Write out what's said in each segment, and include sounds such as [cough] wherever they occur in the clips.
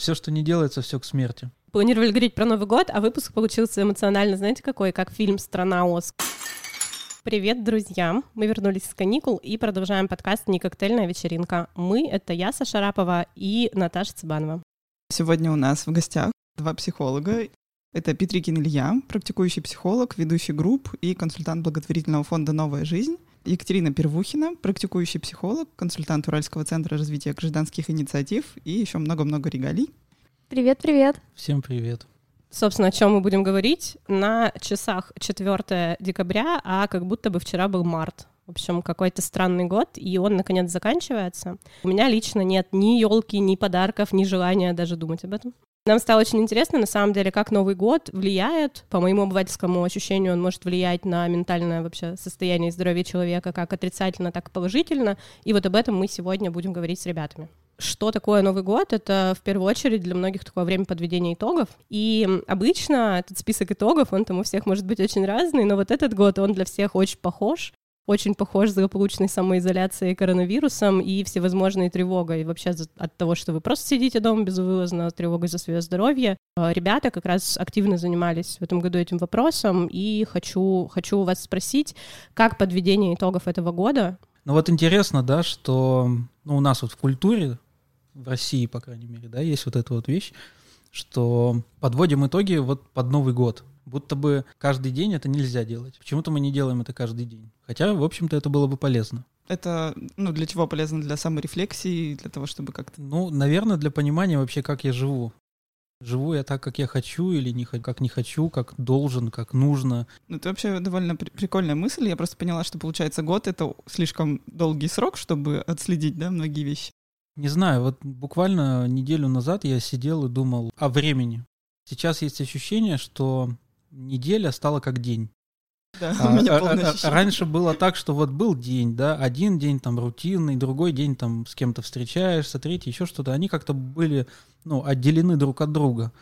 Все, что не делается, все к смерти. Планировали говорить про Новый год, а выпуск получился эмоционально, знаете, какой? Как фильм «Страна Оз». Привет, друзья! Мы вернулись с каникул и продолжаем подкаст «Не коктейльная вечеринка». Мы — это я, Саша Рапова и Наташа Цыбанова. Сегодня у нас в гостях два психолога. Это Петрикин Илья, практикующий психолог, ведущий групп и консультант благотворительного фонда «Новая жизнь». Екатерина Первухина, практикующий психолог, консультант Уральского центра развития гражданских инициатив и еще много-много регалий. Привет-привет. Всем привет. Собственно, о чем мы будем говорить? На часах 4 декабря, а как будто бы вчера был март. В общем, какой-то странный год, и он наконец заканчивается. У меня лично нет ни елки, ни подарков, ни желания даже думать об этом. Нам стало очень интересно, на самом деле, как Новый год влияет, по моему обывательскому ощущению, он может влиять на ментальное вообще состояние и здоровье человека как отрицательно, так и положительно. И вот об этом мы сегодня будем говорить с ребятами. Что такое Новый год? Это в первую очередь для многих такое время подведения итогов. И обычно этот список итогов, он там у всех может быть очень разный, но вот этот год, он для всех очень похож очень похож злополучной самоизоляцией коронавирусом и всевозможной тревогой вообще от того, что вы просто сидите дома безвылазно, тревогой за свое здоровье. А, ребята как раз активно занимались в этом году этим вопросом, и хочу, хочу у вас спросить, как подведение итогов этого года? Ну вот интересно, да, что ну, у нас вот в культуре, в России, по крайней мере, да, есть вот эта вот вещь, что подводим итоги вот под Новый год. Будто бы каждый день это нельзя делать. Почему-то мы не делаем это каждый день. Хотя, в общем-то, это было бы полезно. Это, ну, для чего полезно? Для саморефлексии, для того, чтобы как-то... Ну, наверное, для понимания вообще, как я живу. Живу я так, как я хочу, или не, как не хочу, как должен, как нужно. Ну, это вообще довольно при- прикольная мысль. Я просто поняла, что, получается, год — это слишком долгий срок, чтобы отследить, да, многие вещи. Не знаю, вот буквально неделю назад я сидел и думал о времени. Сейчас есть ощущение, что неделя стала как день. Да, а, [laughs] у меня а, а, раньше было так, что вот был день, да, один день там рутинный, другой день там с кем-то встречаешься, третий еще что-то. Они как-то были, ну, отделены друг от друга.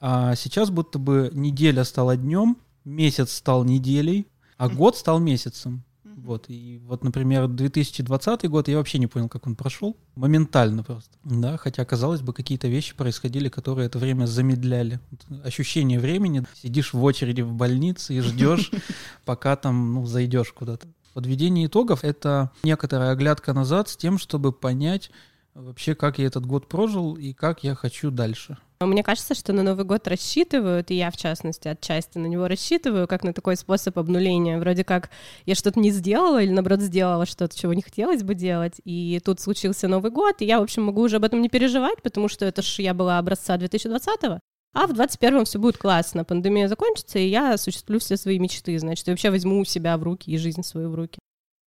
А сейчас будто бы неделя стала днем, месяц стал неделей, а год стал месяцем. Вот, и вот, например, 2020 год, я вообще не понял, как он прошел. Моментально просто. Да, хотя, казалось бы, какие-то вещи происходили, которые это время замедляли. Ощущение времени. Сидишь в очереди в больнице и ждешь, [laughs] пока там, ну, зайдешь куда-то. Подведение итогов — это некоторая оглядка назад с тем, чтобы понять вообще, как я этот год прожил и как я хочу дальше. Мне кажется, что на Новый год рассчитывают, и я, в частности, отчасти на него рассчитываю, как на такой способ обнуления. Вроде как я что-то не сделала или, наоборот, сделала что-то, чего не хотелось бы делать, и тут случился Новый год, и я, в общем, могу уже об этом не переживать, потому что это ж я была образца 2020-го, а в 21-м все будет классно, пандемия закончится, и я осуществлю все свои мечты, значит, я вообще возьму себя в руки и жизнь свою в руки.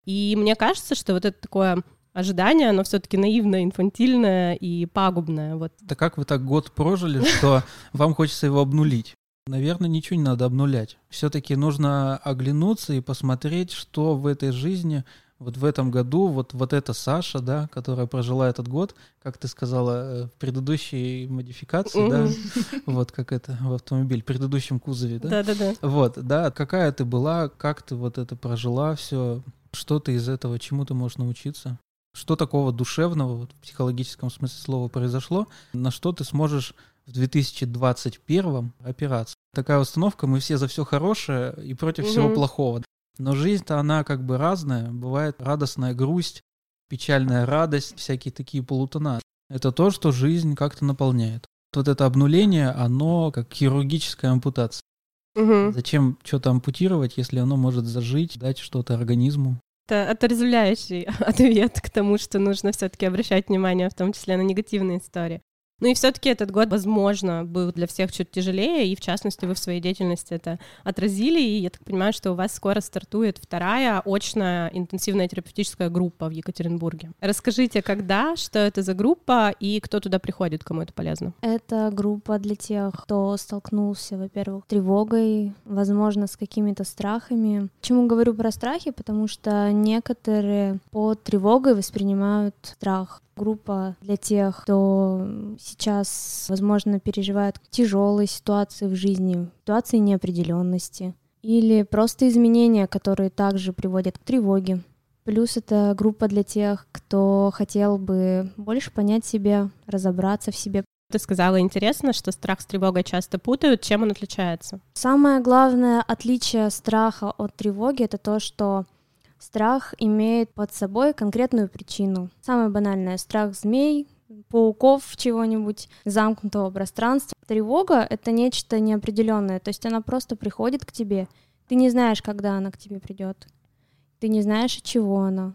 И мне кажется, что вот это такое ожидание, оно все-таки наивное, инфантильное и пагубное. Вот. Да как вы так год прожили, что [laughs] вам хочется его обнулить? Наверное, ничего не надо обнулять. Все-таки нужно оглянуться и посмотреть, что в этой жизни вот в этом году, вот, вот эта Саша, да, которая прожила этот год, как ты сказала, э, в предыдущей модификации, да, [laughs] вот как это в автомобиль, в предыдущем кузове, да? Да-да-да. Вот, да, какая ты была, как ты вот это прожила, все, что ты из этого, чему ты можешь научиться? Что такого душевного вот, в психологическом смысле слова произошло, на что ты сможешь в 2021 опираться. Такая установка, мы все за все хорошее и против угу. всего плохого. Но жизнь-то она как бы разная. Бывает радостная грусть, печальная радость, всякие такие полутона. Это то, что жизнь как-то наполняет. Вот это обнуление, оно как хирургическая ампутация. Угу. Зачем что-то ампутировать, если оно может зажить, дать что-то организму? Это отрезвляющий [laughs] ответ к тому, что нужно все-таки обращать внимание, в том числе на негативные истории. Ну и все-таки этот год, возможно, был для всех чуть тяжелее, и в частности вы в своей деятельности это отразили, и я так понимаю, что у вас скоро стартует вторая очная интенсивная терапевтическая группа в Екатеринбурге. Расскажите, когда, что это за группа и кто туда приходит, кому это полезно? Это группа для тех, кто столкнулся, во-первых, тревогой, возможно, с какими-то страхами. Почему говорю про страхи? Потому что некоторые под тревогой воспринимают страх группа для тех, кто сейчас, возможно, переживает тяжелые ситуации в жизни, ситуации неопределенности или просто изменения, которые также приводят к тревоге. Плюс это группа для тех, кто хотел бы больше понять себя, разобраться в себе. Ты сказала, интересно, что страх с тревогой часто путают. Чем он отличается? Самое главное отличие страха от тревоги — это то, что страх имеет под собой конкретную причину. Самое банальное — страх змей, пауков, чего-нибудь, замкнутого пространства. Тревога — это нечто неопределенное, то есть она просто приходит к тебе. Ты не знаешь, когда она к тебе придет. Ты не знаешь, от чего она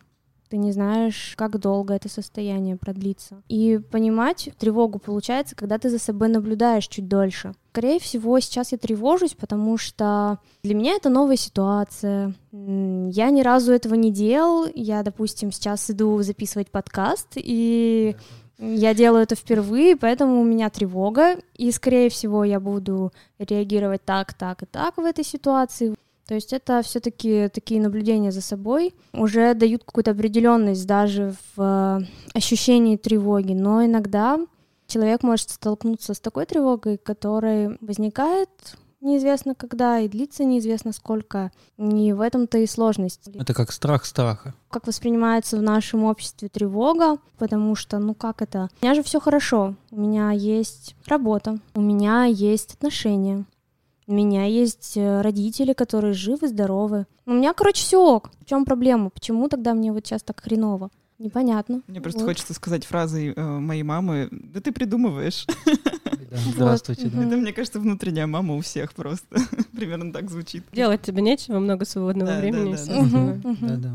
ты не знаешь, как долго это состояние продлится. И понимать тревогу получается, когда ты за собой наблюдаешь чуть дольше. Скорее всего, сейчас я тревожусь, потому что для меня это новая ситуация. Я ни разу этого не делал. Я, допустим, сейчас иду записывать подкаст, и я делаю это впервые, поэтому у меня тревога, и, скорее всего, я буду реагировать так, так и так в этой ситуации. То есть это все-таки такие наблюдения за собой уже дают какую-то определенность даже в э, ощущении тревоги, но иногда человек может столкнуться с такой тревогой, которая возникает неизвестно когда и длится неизвестно сколько. Не в этом-то и сложность. Это как страх страха. Как воспринимается в нашем обществе тревога, потому что, ну как это? У меня же все хорошо. У меня есть работа, у меня есть отношения, у меня есть э, родители, которые живы, здоровы. У меня, короче, все ок. В чем проблема? Почему тогда мне вот сейчас так хреново? Непонятно. Мне просто вот. хочется сказать фразой э, моей мамы: "Да ты придумываешь". Да, [laughs] здравствуйте. Да. Это, мне кажется, внутренняя мама у всех просто [laughs] примерно так звучит. Делать тебе нечего, много свободного да, времени. Да, да.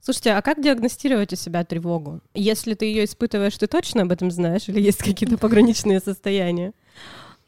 Слушайте, а как диагностировать у себя тревогу? Если ты ее испытываешь, ты точно об этом знаешь, или есть какие-то пограничные состояния?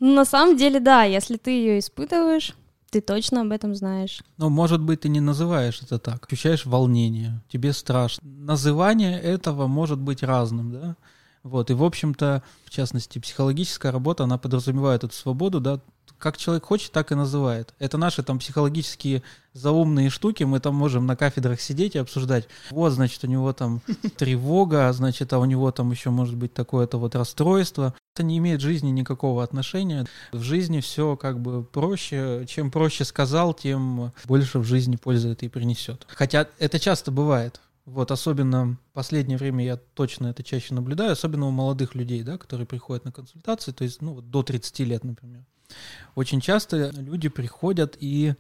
Ну, на самом деле, да, если ты ее испытываешь, ты точно об этом знаешь. Но, может быть, ты не называешь это так. Ощущаешь волнение, тебе страшно. Называние этого может быть разным, да? Вот, и, в общем-то, в частности, психологическая работа, она подразумевает эту свободу, да, как человек хочет, так и называет. Это наши там психологические заумные штуки, мы там можем на кафедрах сидеть и обсуждать. Вот, значит, у него там [laughs] тревога, значит, а у него там еще может быть такое-то вот расстройство. Это не имеет жизни никакого отношения. В жизни все как бы проще. Чем проще сказал, тем больше в жизни пользы это и принесет. Хотя это часто бывает. Вот, особенно в последнее время я точно это чаще наблюдаю, особенно у молодых людей, да, которые приходят на консультации, то есть, ну, вот до 30 лет, например. Очень часто люди приходят и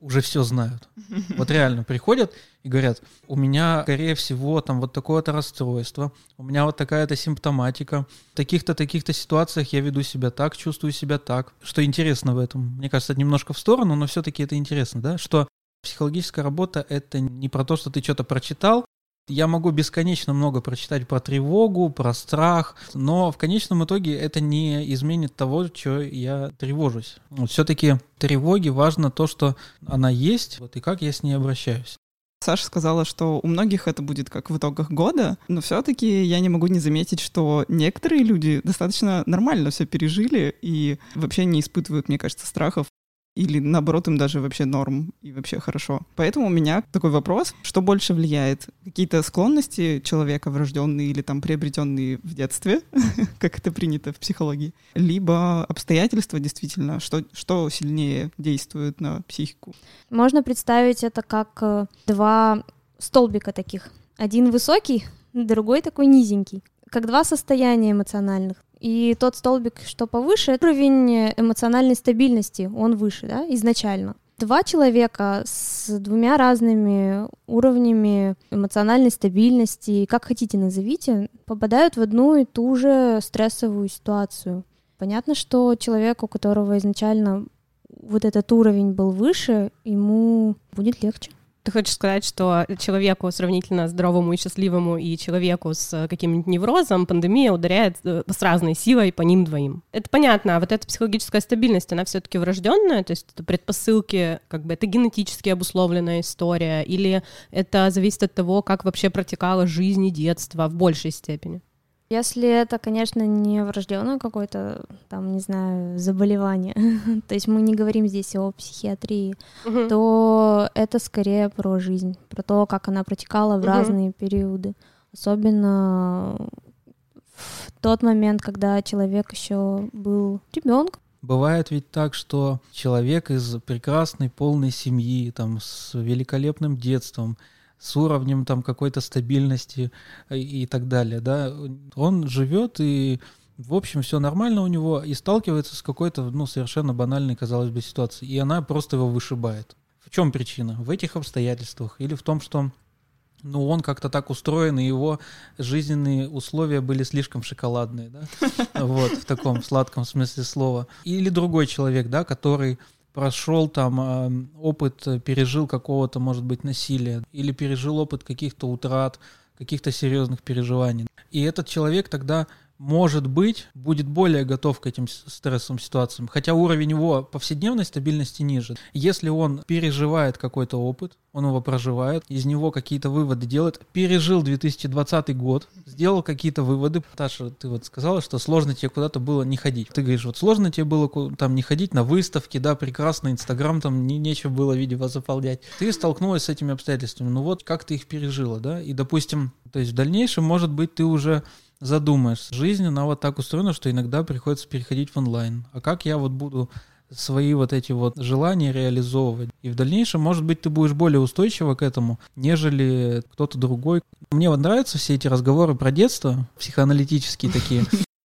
уже все знают. [laughs] Вот реально приходят и говорят, у меня, скорее всего, там вот такое-то расстройство, у меня вот такая-то симптоматика, в таких-то, таких-то ситуациях я веду себя так, чувствую себя так. Что интересно в этом? Мне кажется, это немножко в сторону, но все-таки это интересно, да, что психологическая работа — это не про то, что ты что-то прочитал, я могу бесконечно много прочитать про тревогу, про страх, но в конечном итоге это не изменит того, что я тревожусь. Вот все-таки тревоге важно то, что она есть, вот и как я с ней обращаюсь. Саша сказала, что у многих это будет как в итогах года, но все-таки я не могу не заметить, что некоторые люди достаточно нормально все пережили и вообще не испытывают, мне кажется, страхов или наоборот им даже вообще норм и вообще хорошо. Поэтому у меня такой вопрос, что больше влияет? Какие-то склонности человека врожденные или там приобретенные в детстве, [laughs] как это принято в психологии, либо обстоятельства действительно, что, что сильнее действует на психику? Можно представить это как э, два столбика таких. Один высокий, другой такой низенький как два состояния эмоциональных. И тот столбик, что повыше, уровень эмоциональной стабильности, он выше, да, изначально. Два человека с двумя разными уровнями эмоциональной стабильности, как хотите назовите, попадают в одну и ту же стрессовую ситуацию. Понятно, что человек, у которого изначально вот этот уровень был выше, ему будет легче. Ты хочешь сказать, что человеку сравнительно здоровому и счастливому и человеку с каким-нибудь неврозом пандемия ударяет э, с разной силой по ним двоим? Это понятно, а вот эта психологическая стабильность, она все-таки врожденная, то есть это предпосылки, как бы это генетически обусловленная история, или это зависит от того, как вообще протекала жизнь и детство в большей степени? Если это, конечно, не врожденное какое-то, там, не знаю, заболевание, [laughs] то есть мы не говорим здесь о психиатрии, uh-huh. то это скорее про жизнь, про то, как она протекала в uh-huh. разные периоды. Особенно в тот момент, когда человек еще был ребенком. Бывает ведь так, что человек из прекрасной полной семьи, там, с великолепным детством, с уровнем там какой-то стабильности и, и так далее, да, он живет и в общем, все нормально у него, и сталкивается с какой-то, ну, совершенно банальной, казалось бы, ситуацией, и она просто его вышибает. В чем причина? В этих обстоятельствах или в том, что ну, он как-то так устроен, и его жизненные условия были слишком шоколадные, да, [laughs] вот, в таком сладком смысле слова. Или другой человек, да, который прошел там э, опыт, пережил какого-то, может быть, насилия, или пережил опыт каких-то утрат, каких-то серьезных переживаний. И этот человек тогда может быть, будет более готов к этим стрессовым ситуациям, хотя уровень его повседневной стабильности ниже. Если он переживает какой-то опыт, он его проживает, из него какие-то выводы делает, пережил 2020 год, сделал какие-то выводы. Таша, ты вот сказала, что сложно тебе куда-то было не ходить. Ты говоришь, вот сложно тебе было там не ходить на выставки, да, прекрасно, Инстаграм там не, нечего было видео заполнять. Ты столкнулась с этими обстоятельствами, ну вот как ты их пережила, да, и, допустим, то есть в дальнейшем, может быть, ты уже задумаешь. Жизнь, она вот так устроена, что иногда приходится переходить в онлайн. А как я вот буду свои вот эти вот желания реализовывать. И в дальнейшем, может быть, ты будешь более устойчива к этому, нежели кто-то другой. Мне вот нравятся все эти разговоры про детство, психоаналитические такие.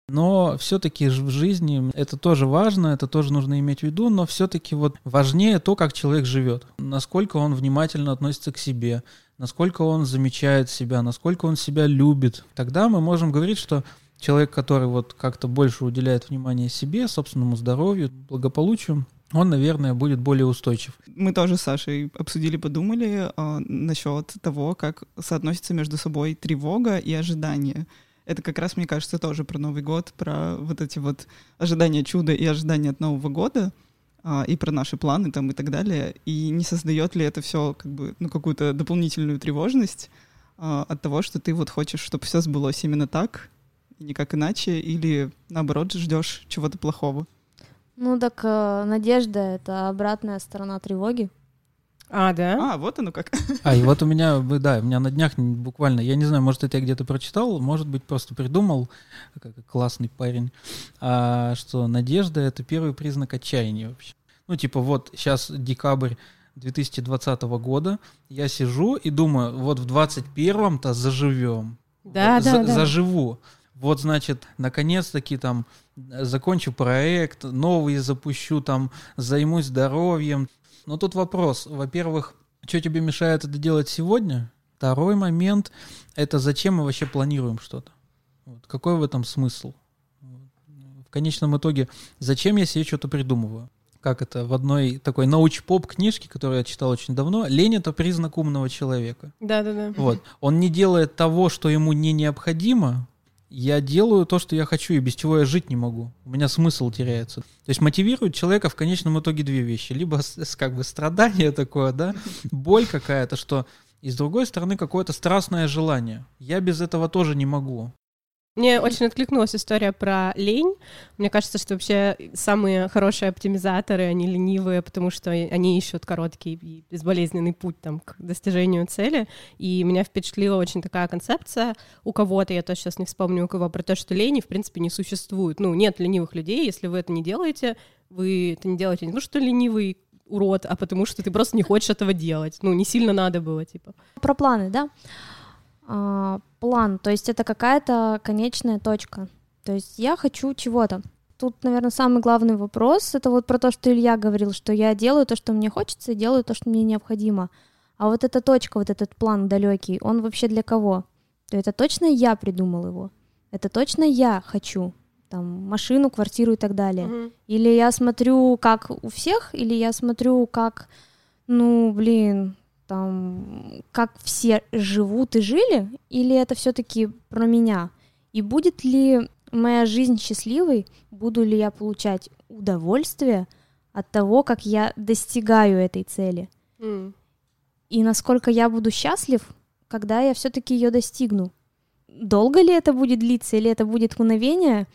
Но все-таки в жизни это тоже важно, это тоже нужно иметь в виду, но все-таки вот важнее то, как человек живет, насколько он внимательно относится к себе, насколько он замечает себя, насколько он себя любит. Тогда мы можем говорить, что человек, который вот как-то больше уделяет внимание себе, собственному здоровью, благополучию, он, наверное, будет более устойчив. Мы тоже с Сашей обсудили, подумали э, насчет того, как соотносится между собой тревога и ожидание. Это как раз, мне кажется, тоже про Новый год, про вот эти вот ожидания чуда и ожидания от Нового года — и про наши планы там и так далее, и не создает ли это все как бы ну какую-то дополнительную тревожность а, от того, что ты вот хочешь, чтобы все сбылось именно так, и никак иначе, или наоборот ждешь чего-то плохого. Ну так э, надежда — это обратная сторона тревоги. А, да? А, вот оно как. [laughs] А, и вот у меня, да, у меня на днях буквально, я не знаю, может, это я где-то прочитал, может быть, просто придумал, как классный парень, а, что надежда — это первый признак отчаяния вообще. Ну, типа, вот сейчас декабрь 2020 года, я сижу и думаю, вот в 21-м-то заживем. Да, да, да. Заживу. Вот, значит, наконец-таки там закончу проект, новый запущу, там, займусь здоровьем, но тут вопрос. Во-первых, что тебе мешает это делать сегодня? Второй момент — это зачем мы вообще планируем что-то? Вот. Какой в этом смысл? В конечном итоге, зачем я себе что-то придумываю? Как это в одной такой науч-поп книжке, которую я читал очень давно, лень это признак умного человека. Да-да-да. Вот. Он не делает того, что ему не необходимо, я делаю то, что я хочу, и без чего я жить не могу. У меня смысл теряется. То есть мотивирует человека в конечном итоге две вещи. Либо как бы страдание [laughs] такое, да, боль какая-то, что и с другой стороны какое-то страстное желание. Я без этого тоже не могу. Мне очень откликнулась история про лень. Мне кажется, что вообще самые хорошие оптимизаторы, они ленивые, потому что они ищут короткий и безболезненный путь там, к достижению цели. И меня впечатлила очень такая концепция у кого-то, я тоже сейчас не вспомню у кого, про то, что лени в принципе не существует. Ну, нет ленивых людей, если вы это не делаете, вы это не делаете не потому, что ленивый урод, а потому что ты просто не хочешь этого делать. Ну, не сильно надо было, типа. Про планы, да? А, план, то есть это какая-то конечная точка. То есть я хочу чего-то. Тут, наверное, самый главный вопрос это вот про то, что Илья говорил, что я делаю то, что мне хочется, и делаю то, что мне необходимо. А вот эта точка, вот этот план далекий, он вообще для кого? То это точно я придумал его. Это точно я хочу там машину, квартиру и так далее. Mm-hmm. Или я смотрю, как у всех, или я смотрю, как, ну, блин, там, как все живут и жили, или это все-таки про меня? И будет ли моя жизнь счастливой, буду ли я получать удовольствие от того, как я достигаю этой цели? Mm. И насколько я буду счастлив, когда я все-таки ее достигну? Долго ли это будет длиться, или это будет мгновение?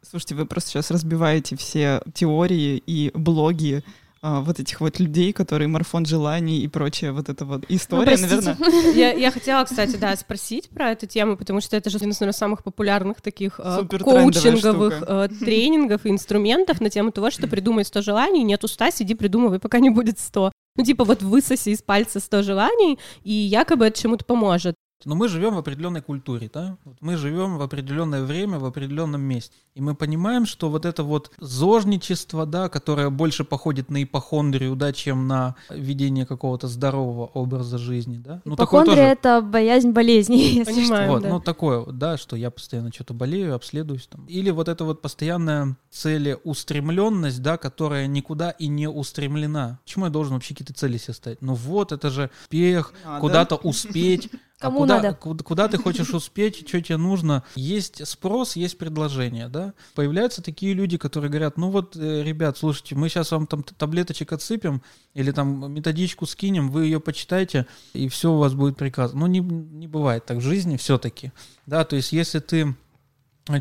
Слушайте, вы просто сейчас разбиваете все теории и блоги а, вот этих вот людей, которые марафон желаний и прочее, вот эта вот история, ну, наверное. [laughs] Я, я хотела, кстати, да, спросить про эту тему, потому что это же один из наверное, самых популярных таких э, коучинговых э, [laughs] тренингов и инструментов на тему того, что придумай 100 желаний, нету 100, сиди, придумывай, пока не будет 100. Ну, типа, вот высоси из пальца 100 желаний, и якобы это чему-то поможет. Но мы живем в определенной культуре, да? Мы живем в определенное время, в определенном месте. И мы понимаем, что вот это вот зожничество, да, которое больше походит на ипохондрию, да, чем на ведение какого-то здорового образа жизни, да. Ну, Ипохондрия — это боязнь болезней, [laughs] если Понимаем, вот, да. ну такое, да, что я постоянно что-то болею, обследуюсь там. Или вот это вот постоянная целеустремленность, да, которая никуда и не устремлена. Почему я должен вообще какие-то цели себе ставить? Ну вот, это же успех, Надо. куда-то успеть. [laughs] А Кому куда, надо? Куда, куда ты хочешь успеть, что тебе нужно? Есть спрос, есть предложение, да? Появляются такие люди, которые говорят, ну вот, э, ребят, слушайте, мы сейчас вам там таблеточек отсыпем или там методичку скинем, вы ее почитайте, и все у вас будет прекрасно. Ну, не, не бывает так в жизни все-таки, да? То есть, если ты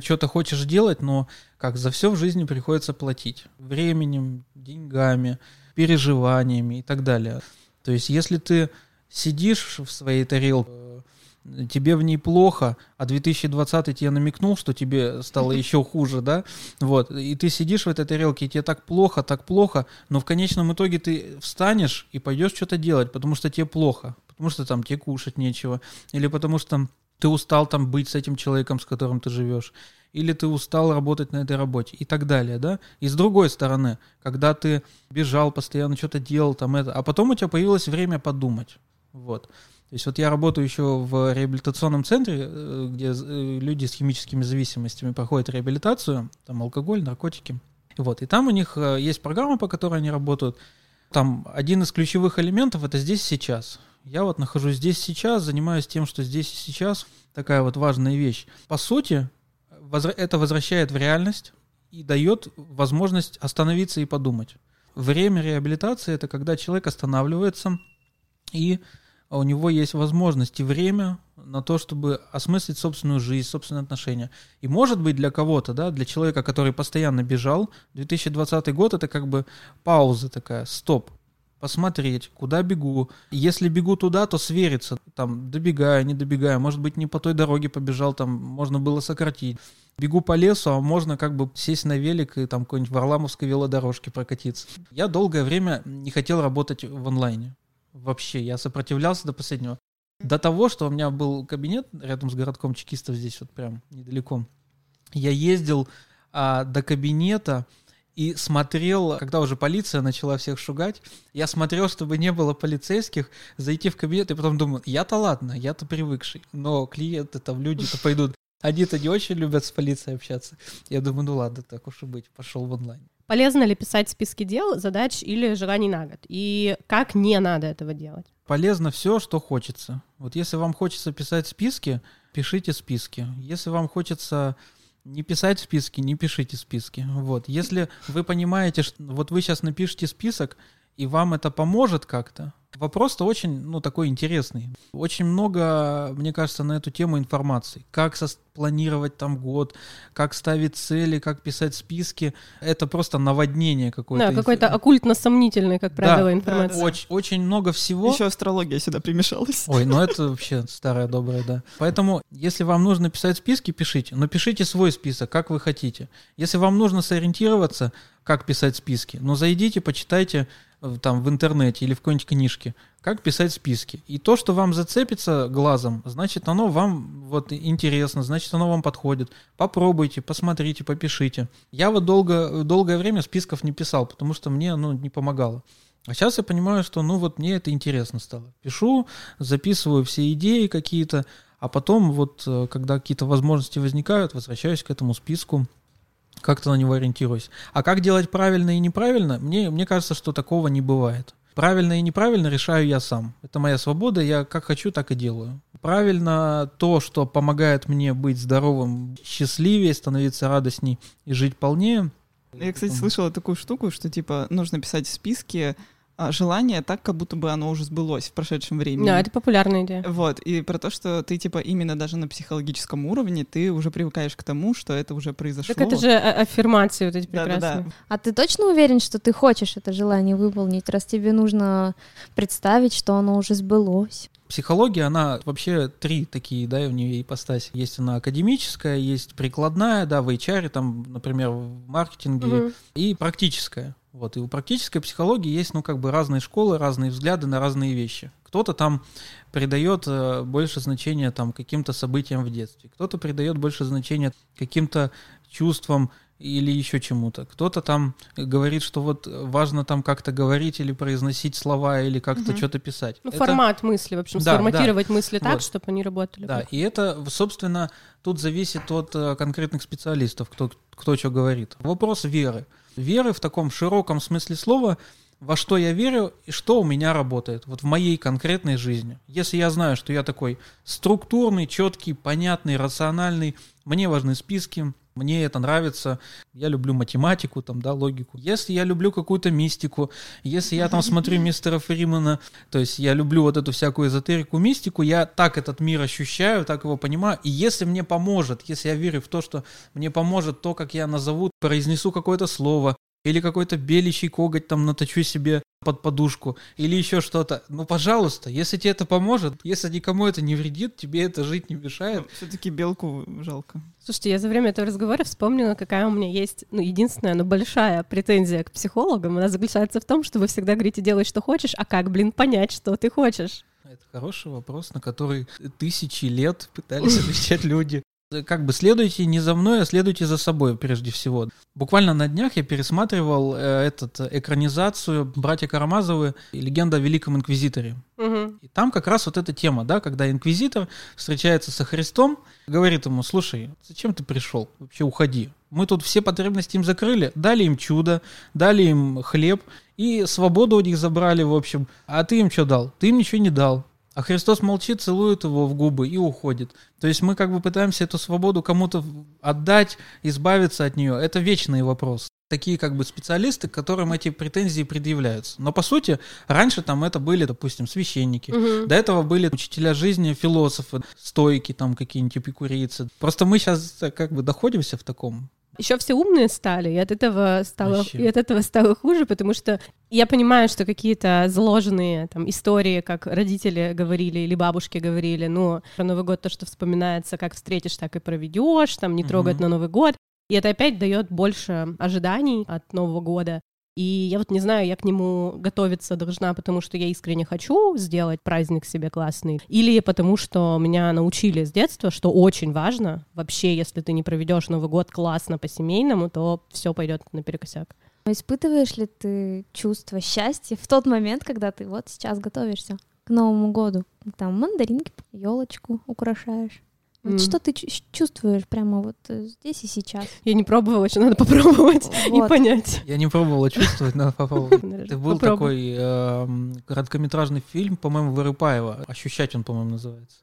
что-то хочешь делать, но как за все в жизни приходится платить временем, деньгами, переживаниями и так далее. То есть, если ты сидишь в своей тарелке, тебе в ней плохо, а 2020 тебе намекнул, что тебе стало [laughs] еще хуже, да, вот, и ты сидишь в этой тарелке, и тебе так плохо, так плохо, но в конечном итоге ты встанешь и пойдешь что-то делать, потому что тебе плохо, потому что там тебе кушать нечего, или потому что ты устал там быть с этим человеком, с которым ты живешь, или ты устал работать на этой работе и так далее, да. И с другой стороны, когда ты бежал, постоянно что-то делал, там это, а потом у тебя появилось время подумать, вот. То есть вот я работаю еще в реабилитационном центре, э, где э, люди с химическими зависимостями проходят реабилитацию, там алкоголь, наркотики. Вот, и там у них э, есть программа, по которой они работают. Там один из ключевых элементов это здесь сейчас. Я вот нахожусь здесь сейчас, занимаюсь тем, что здесь и сейчас. Такая вот важная вещь. По сути, это возвращает в реальность и дает возможность остановиться и подумать. Время реабилитации это когда человек останавливается и у него есть возможность и время на то, чтобы осмыслить собственную жизнь, собственные отношения. И может быть для кого-то, да, для человека, который постоянно бежал, 2020 год это как бы пауза такая, стоп, посмотреть, куда бегу. Если бегу туда, то свериться, там, добегаю, не добегаю, может быть, не по той дороге побежал, там, можно было сократить. Бегу по лесу, а можно как бы сесть на велик и там какой-нибудь Варламовской велодорожке прокатиться. Я долгое время не хотел работать в онлайне. Вообще, я сопротивлялся до последнего. До того, что у меня был кабинет рядом с городком чекистов здесь вот прям недалеко. Я ездил а, до кабинета и смотрел, когда уже полиция начала всех шугать, я смотрел, чтобы не было полицейских, зайти в кабинет, и потом думаю, я-то ладно, я-то привыкший, но клиенты там, люди-то пойдут. Они-то не очень любят с полицией общаться. Я думаю, ну ладно, так уж и быть, пошел в онлайн. Полезно ли писать списки дел, задач или желаний на год? И как не надо этого делать? Полезно все, что хочется. Вот если вам хочется писать списки, пишите списки. Если вам хочется не писать списки, не пишите списки. Вот. Если вы понимаете, что вот вы сейчас напишите список, и вам это поможет как-то, вопрос-то очень, ну, такой интересный. Очень много, мне кажется, на эту тему информации. Как планировать там год, как ставить цели, как писать списки. Это просто наводнение какое-то. Да, какой-то оккультно-сомнительный, как правило, Да, информация. Очень, очень много всего. Еще астрология сюда примешалась. Ой, ну это вообще старая добрая, да. Поэтому, если вам нужно писать списки, пишите. Но пишите свой список, как вы хотите. Если вам нужно сориентироваться, как писать списки, ну зайдите, почитайте там в интернете или в какой-нибудь книжке, как писать списки. И то, что вам зацепится глазом, значит, оно вам вот интересно, значит, оно вам подходит. Попробуйте, посмотрите, попишите. Я вот долго, долгое время списков не писал, потому что мне оно не помогало. А сейчас я понимаю, что ну вот мне это интересно стало. Пишу, записываю все идеи какие-то, а потом вот, э, когда какие-то возможности возникают, возвращаюсь к этому списку, как-то на него ориентируюсь. А как делать правильно и неправильно, мне, мне кажется, что такого не бывает. Правильно и неправильно решаю я сам. Это моя свобода, я как хочу, так и делаю. Правильно то, что помогает мне быть здоровым, счастливее, становиться радостней и жить полнее. Я, кстати, слышала такую штуку, что типа нужно писать в списке желание так, как будто бы оно уже сбылось в прошедшем времени. Да, это популярная идея. Вот, и про то, что ты, типа, именно даже на психологическом уровне, ты уже привыкаешь к тому, что это уже произошло. Так это же а- аффирмации вот эти прекрасные. Да-да-да. А ты точно уверен, что ты хочешь это желание выполнить, раз тебе нужно представить, что оно уже сбылось? Психология, она вообще три такие, да, у нее ипостаси. Есть она академическая, есть прикладная, да, в HR, там, например, в маркетинге, Мгм. и практическая. Вот, и у практической психологии есть, ну, как бы разные школы, разные взгляды на разные вещи. Кто-то там придает э, больше значения там каким-то событиям в детстве, кто-то придает больше значения каким-то чувствам или еще чему-то. Кто-то там говорит, что вот важно там как-то говорить или произносить слова, или как-то Мгм. что-то писать. Ну, Это- формат мысли, в общем, Да, сформатировать мысли так, Вот. чтобы они работали. Да, и это, собственно, тут зависит от э, конкретных специалистов, кто, кто что говорит. Вопрос веры. Веры в таком широком смысле слова, во что я верю и что у меня работает, вот в моей конкретной жизни. Если я знаю, что я такой структурный, четкий, понятный, рациональный, мне важны списки, мне это нравится, я люблю математику, там, да, логику. Если я люблю какую-то мистику, если я там смотрю [laughs] мистера Фримана, то есть я люблю вот эту всякую эзотерику, мистику, я так этот мир ощущаю, так его понимаю, и если мне поможет, если я верю в то, что мне поможет то, как я назову, произнесу какое-то слово, или какой-то беличий коготь там наточу себе под подушку, или еще что-то, ну, пожалуйста, если тебе это поможет, если никому это не вредит, тебе это жить не мешает, Все-таки белку жалко. Слушайте, я за время этого разговора вспомнила, какая у меня есть, ну, единственная, но большая претензия к психологам. Она заключается в том, что вы всегда говорите, делай, что хочешь, а как, блин, понять, что ты хочешь? Это хороший вопрос, на который тысячи лет пытались отвечать люди. Как бы следуйте не за мной, а следуйте за собой прежде всего. Буквально на днях я пересматривал э, этот, э, экранизацию «Братья Карамазовы. Легенда о Великом Инквизиторе». Мгм. И там как раз вот эта тема, да, когда инквизитор встречается со Христом, говорит ему, слушай, зачем ты пришел? Вообще уходи. Мы тут все потребности им закрыли, дали им чудо, дали им хлеб, и свободу у них забрали, в общем. А ты им что дал? Ты им ничего не дал. А Христос молчит, целует его в губы и уходит. То есть мы как бы пытаемся эту свободу кому-то отдать, избавиться от нее. Это вечный вопрос. Такие как бы специалисты, к которым эти претензии предъявляются. Но по сути, раньше там это были, допустим, священники, Мгм. до этого были учителя жизни, философы, стойки там какие-нибудь эпикурейцы. Просто мы сейчас как бы доходимся в таком. Еще все умные стали, и от этого стало, Вообще. и от этого стало хуже, потому что я понимаю, что какие-то заложенные там истории, как родители говорили или бабушки говорили, ну, про Новый год то, что вспоминается, как встретишь, так и проведешь, там не трогать Мгм. на Новый год. И это опять дает больше ожиданий от Нового года. И я вот не знаю, я к нему готовиться должна, потому что я искренне хочу сделать праздник себе классный, или потому что меня научили с детства, что очень важно. Вообще, если ты не проведешь Новый год классно по-семейному, то все пойдет наперекосяк. Но испытываешь ли ты чувство счастья в тот момент, когда ты вот сейчас готовишься к Новому году? Там мандаринки, елочку украшаешь. Вот М. Что ты чу- чувствуешь прямо вот э, здесь и сейчас? Я не пробовала, очень надо попробовать [laughs] и Вот. понять. Я не пробовал чувствовать, надо попробовать. [laughs] Это был такой эм, короткометражный фильм, по-моему, Вырыпаева. «Ощущать» он, по-моему, называется.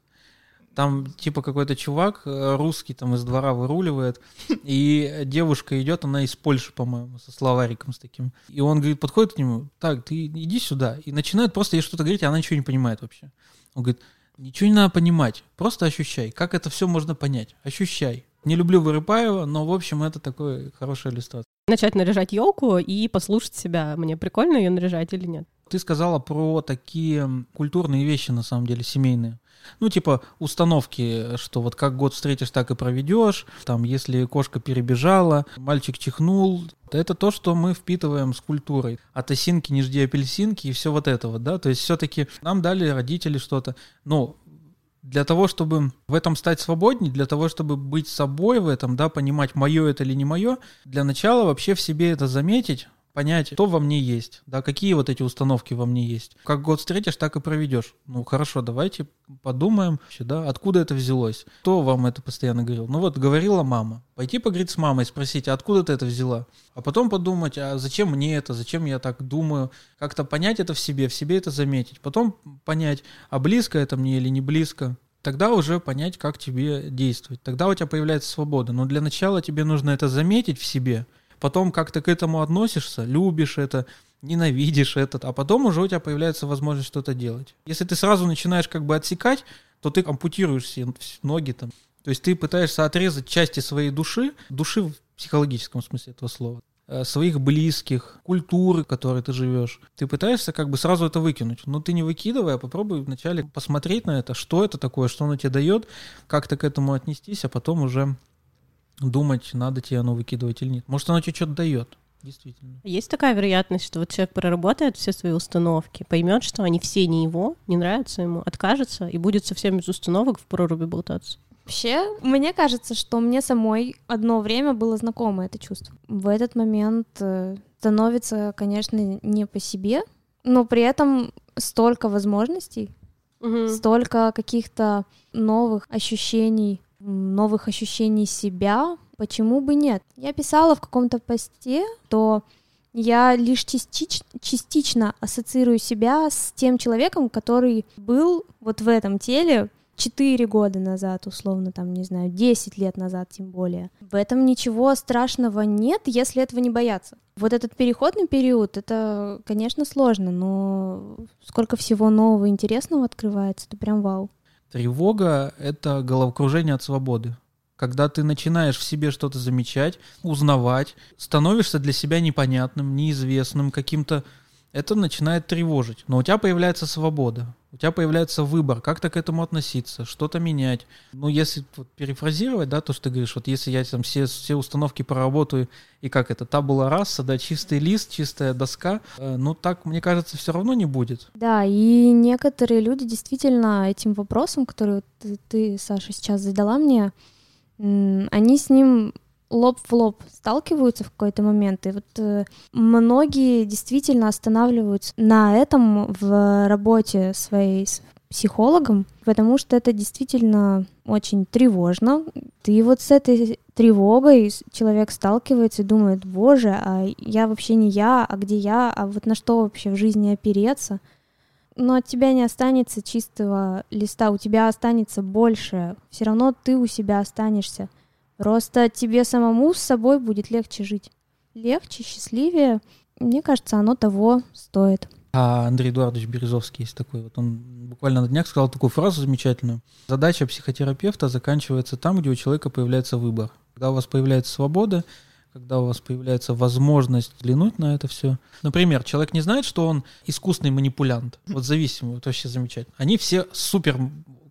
Там типа какой-то чувак э, русский там из двора выруливает, [laughs] и девушка идет, она из Польши, по-моему, со словариком с таким. И он говорит, подходит к нему, так, ты иди сюда. И начинает просто ей что-то говорить, а она ничего не понимает вообще. Он говорит, ничего не надо понимать, просто ощущай. Как это все можно понять? Ощущай. Не люблю Вырыпаева, но, в общем, это такой хорошая иллюстрация. Начать наряжать елку и послушать себя. Мне прикольно ее наряжать или нет? Ты сказала про такие культурные вещи, на самом деле, семейные. Ну, типа установки, что вот как год встретишь, так и проведешь. Там, если кошка перебежала, мальчик чихнул. Это то, что мы впитываем с культурой. От осинки не жди апельсинки и все вот это вот, да. То есть все-таки нам дали родители что-то. Но для того, чтобы в этом стать свободнее, для того, чтобы быть собой в этом, да, понимать, мое это или не мое, для начала вообще в себе это заметить, понять, что во мне есть, да, какие вот эти установки во мне есть. Как год встретишь, так и проведешь. Ну, хорошо, давайте подумаем, да, откуда это взялось. Кто вам это постоянно говорил? Ну вот, говорила мама. Пойти поговорить с мамой, спросить, а откуда ты это взяла? А потом подумать, а зачем мне это, зачем я так думаю? Как-то понять это в себе, в себе это заметить. Потом понять, а близко это мне или не близко. Тогда уже понять, как тебе действовать. Тогда у тебя появляется свобода. Но для начала тебе нужно это заметить в себе, потом как ты к этому относишься, любишь это, ненавидишь это, а потом уже у тебя появляется возможность что-то делать. Если ты сразу начинаешь как бы отсекать, то ты ампутируешь себе ноги там. То есть ты пытаешься отрезать части своей души, души в психологическом смысле этого слова. э, своих близких, культуры, в которой ты живешь. Ты пытаешься как бы сразу это выкинуть. Но ты не выкидывай, а попробуй вначале посмотреть на это, что это такое, что оно тебе дает, как-то к этому отнестись, а потом уже думать, надо тебе оно выкидывать или нет. Может, оно тебе что-то дает. Действительно. Есть такая вероятность, что вот человек проработает все свои установки, поймет, что они все не его, не нравятся ему, откажется и будет совсем без установок в проруби болтаться. Вообще, мне кажется, что мне самой одно время было знакомо это чувство. В этот момент э, становится, конечно, не по себе, но при этом столько возможностей, Мгм. столько каких-то новых ощущений, новых ощущений себя. Почему бы нет? Я писала в каком-то посте, что я лишь частич- частично ассоциирую себя с тем человеком, который был вот в этом теле 4 года назад, условно, там, не знаю, 10 лет назад, тем более. В этом ничего страшного нет, если этого не бояться. Вот этот переходный период, это, конечно, сложно, но сколько всего нового интересного открывается, это прям вау. Тревога — это головокружение от свободы. Когда ты начинаешь в себе что-то замечать, узнавать, становишься для себя непонятным, неизвестным, каким-то... Это начинает тревожить. Но у тебя появляется свобода, у тебя появляется выбор, как-то к этому относиться, что-то менять. Ну, если вот перефразировать, да, то, что ты говоришь, вот если я там все, все установки проработаю, и как это, табула раса, да, чистый лист, чистая доска, э, ну, так, мне кажется, все равно не будет. Да, и некоторые люди действительно этим вопросом, который ты, ты, Саша, сейчас задала мне, они с ним лоб в лоб сталкиваются в какой-то момент. И вот э, многие действительно останавливаются на этом в работе своей с психологом, потому что это действительно очень тревожно. И вот с этой тревогой человек сталкивается и думает, боже, а я вообще не я, а где я, а вот на что вообще в жизни опереться? Но от тебя не останется чистого листа, у тебя останется больше. Все равно ты у себя останешься. Просто тебе самому с собой будет легче жить. Легче, счастливее. Мне кажется, оно того стоит. А Андрей Эдуардович Березовский есть такой. Вот он буквально на днях сказал такую фразу замечательную. Задача психотерапевта заканчивается там, где у человека появляется выбор. Когда у вас появляется свобода, когда у вас появляется возможность взглянуть на это все. Например, человек не знает, что он искусный манипулянт. Вот зависимый, вот вообще замечательно. Они все супер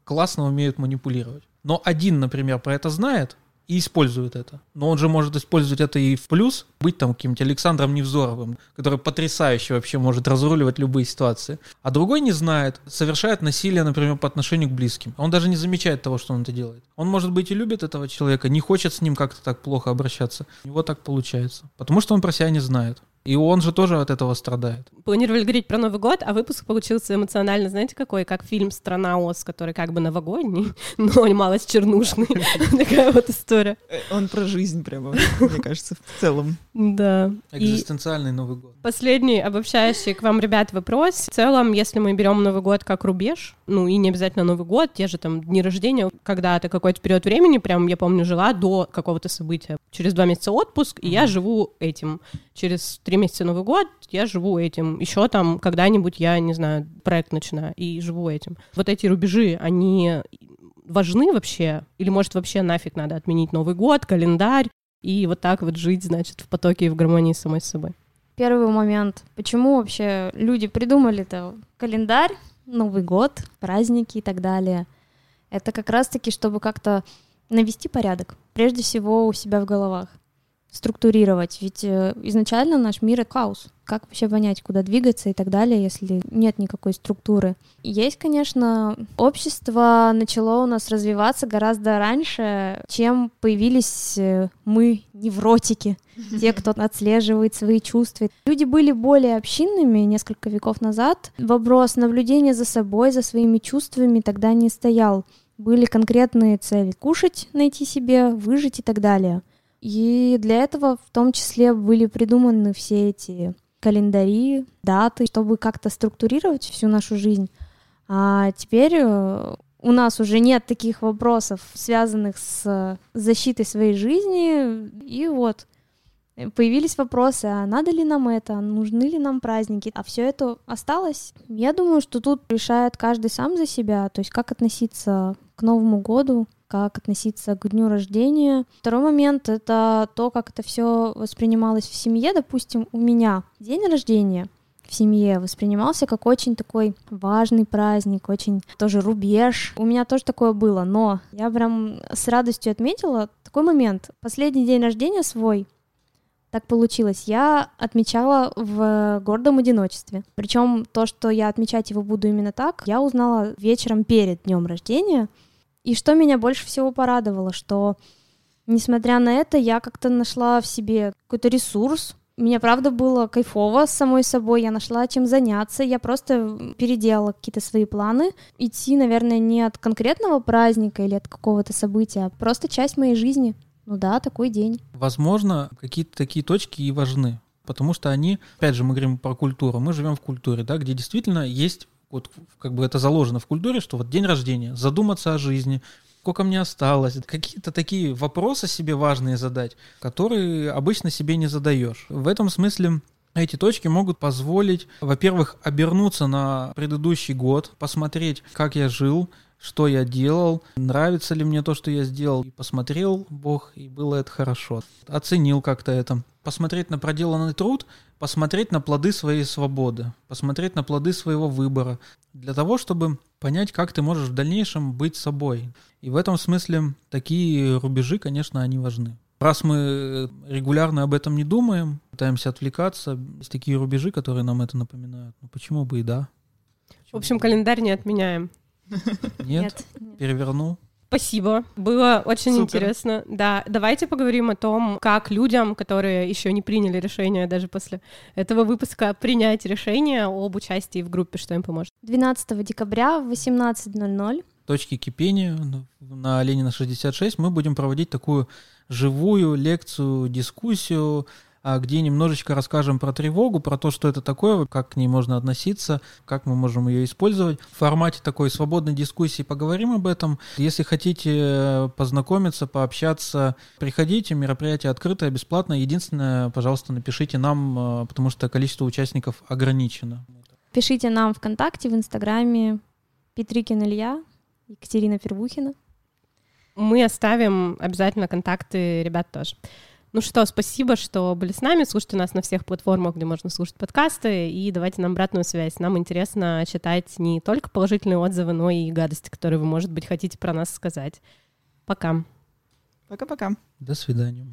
классно умеют манипулировать. Но один, например, про это знает, и использует это. Но он же может использовать это и в плюс, быть там каким-нибудь Александром Невзоровым, который потрясающе вообще может разруливать любые ситуации. А другой не знает, совершает насилие, например, по отношению к близким. Он даже не замечает того, что он это делает. Он, может быть, и любит этого человека, не хочет с ним как-то так плохо обращаться. У него так получается. Потому что он про себя не знает. И он же тоже от этого страдает. Планировали говорить про Новый год, а выпуск получился эмоционально, знаете, какой? Как фильм «Страна Оз», который как бы новогодний, [laughs] но малость чернушный. [laughs] Такая вот история. Э, Он про жизнь прямо, мне кажется, в целом. Да. Экзистенциальный Новый год. последний обобщающий к вам, ребят, вопрос. В целом, если мы берем Новый год как рубеж, ну и не обязательно Новый год, те же там дни рождения, когда-то какой-то период времени, прям, я помню, жила до какого-то события. Через два месяца отпуск, и я живу этим. Через три месяца Новый год я живу этим. Еще там когда-нибудь я, не знаю, проект начинаю и живу этим. Вот эти рубежи, они важны вообще? Или, может, вообще нафиг надо отменить Новый год, календарь, и вот так вот жить, значит, в потоке и в гармонии с самой собой? Первый момент. Почему вообще люди придумали-то календарь, Новый год, праздники и так далее? Это как раз-таки, чтобы как-то навести порядок. Прежде всего у себя в головах. Структурировать. Ведь э, изначально наш мир — это хаос. Как вообще понять, куда двигаться и так далее, если нет никакой структуры? Есть, конечно, общество начало у нас развиваться гораздо раньше, чем появились э, мы, невротики, [laughs] те, кто отслеживает свои чувства. Люди были более общинными несколько веков назад. Вопрос наблюдения за собой, за своими чувствами тогда не стоял. Были конкретные цели — кушать, найти себе, выжить и так далее. И для этого в том числе были придуманы все эти календари, даты, чтобы как-то структурировать всю нашу жизнь. А теперь э, у нас уже нет таких вопросов, связанных с защитой своей жизни. И вот э, появились вопросы, а надо ли нам это, нужны ли нам праздники, а все это осталось. Я думаю, что тут решает каждый сам за себя, то есть как относиться к Новому году, как относиться к дню рождения. Второй момент — это то, как это все воспринималось в семье. Допустим, у меня день рождения в семье воспринимался как очень такой важный праздник, очень тоже рубеж. У меня тоже такое было, но я прям с радостью отметила такой момент. Последний день рождения свой так получилось. Я отмечала в гордом одиночестве. Причем то, что я отмечать его буду именно так, я узнала вечером перед днем рождения. И что меня больше всего порадовало, что несмотря на это, я как-то нашла в себе какой-то ресурс. Мне, правда, было кайфово с самой собой, я нашла чем заняться, я просто переделала какие-то свои планы. Идти, наверное, не от конкретного праздника или от какого-то события, а просто часть моей жизни. Ну да, такой день. Возможно, какие-то такие точки и важны, потому что они, опять же, мы говорим про культуру, мы живем в культуре, да, где действительно есть, вот как бы это заложено в культуре, что вот день рождения, задуматься о жизни, сколько мне осталось, какие-то такие вопросы себе важные задать, которые обычно себе не задаешь. В этом смысле эти точки могут позволить, во-первых, обернуться на предыдущий год, посмотреть, как я жил, что я делал, нравится ли мне то, что я сделал. И посмотрел Бог, и было это хорошо. Оценил как-то это. Посмотреть на проделанный труд, посмотреть на плоды своей свободы, посмотреть на плоды своего выбора, для того, чтобы понять, как ты можешь в дальнейшем быть собой. И в этом смысле такие рубежи, конечно, они важны. Раз мы регулярно об этом не думаем, пытаемся отвлекаться, есть такие рубежи, которые нам это напоминают. Ну почему бы и да? В общем, календарь не отменяем. Нет? Переверну. Спасибо. Было очень Супер. интересно. Да, давайте поговорим о том, как людям, которые еще не приняли решение даже после этого выпуска, принять решение об участии в группе, что им поможет. 12 декабря в 18.00 точки кипения на Ленина 66 мы будем проводить такую живую лекцию, дискуссию, где немножечко расскажем про тревогу, про то, что это такое, как к ней можно относиться, как мы можем ее использовать. В формате такой свободной дискуссии поговорим об этом. Если хотите э, познакомиться, пообщаться, приходите, мероприятие открытое, бесплатное. Единственное, пожалуйста, напишите нам, э, потому что количество участников ограничено. Пишите нам ВКонтакте, в Инстаграме Петрикин Илья, Екатерина Первухина. Мы оставим обязательно контакты ребят тоже. Ну что, спасибо, что были с нами. Слушайте нас на всех платформах, где можно слушать подкасты, и давайте нам обратную связь. Нам интересно читать не только положительные отзывы, но и гадости, которые вы, может быть, хотите про нас сказать. Пока. Пока-пока. До свидания.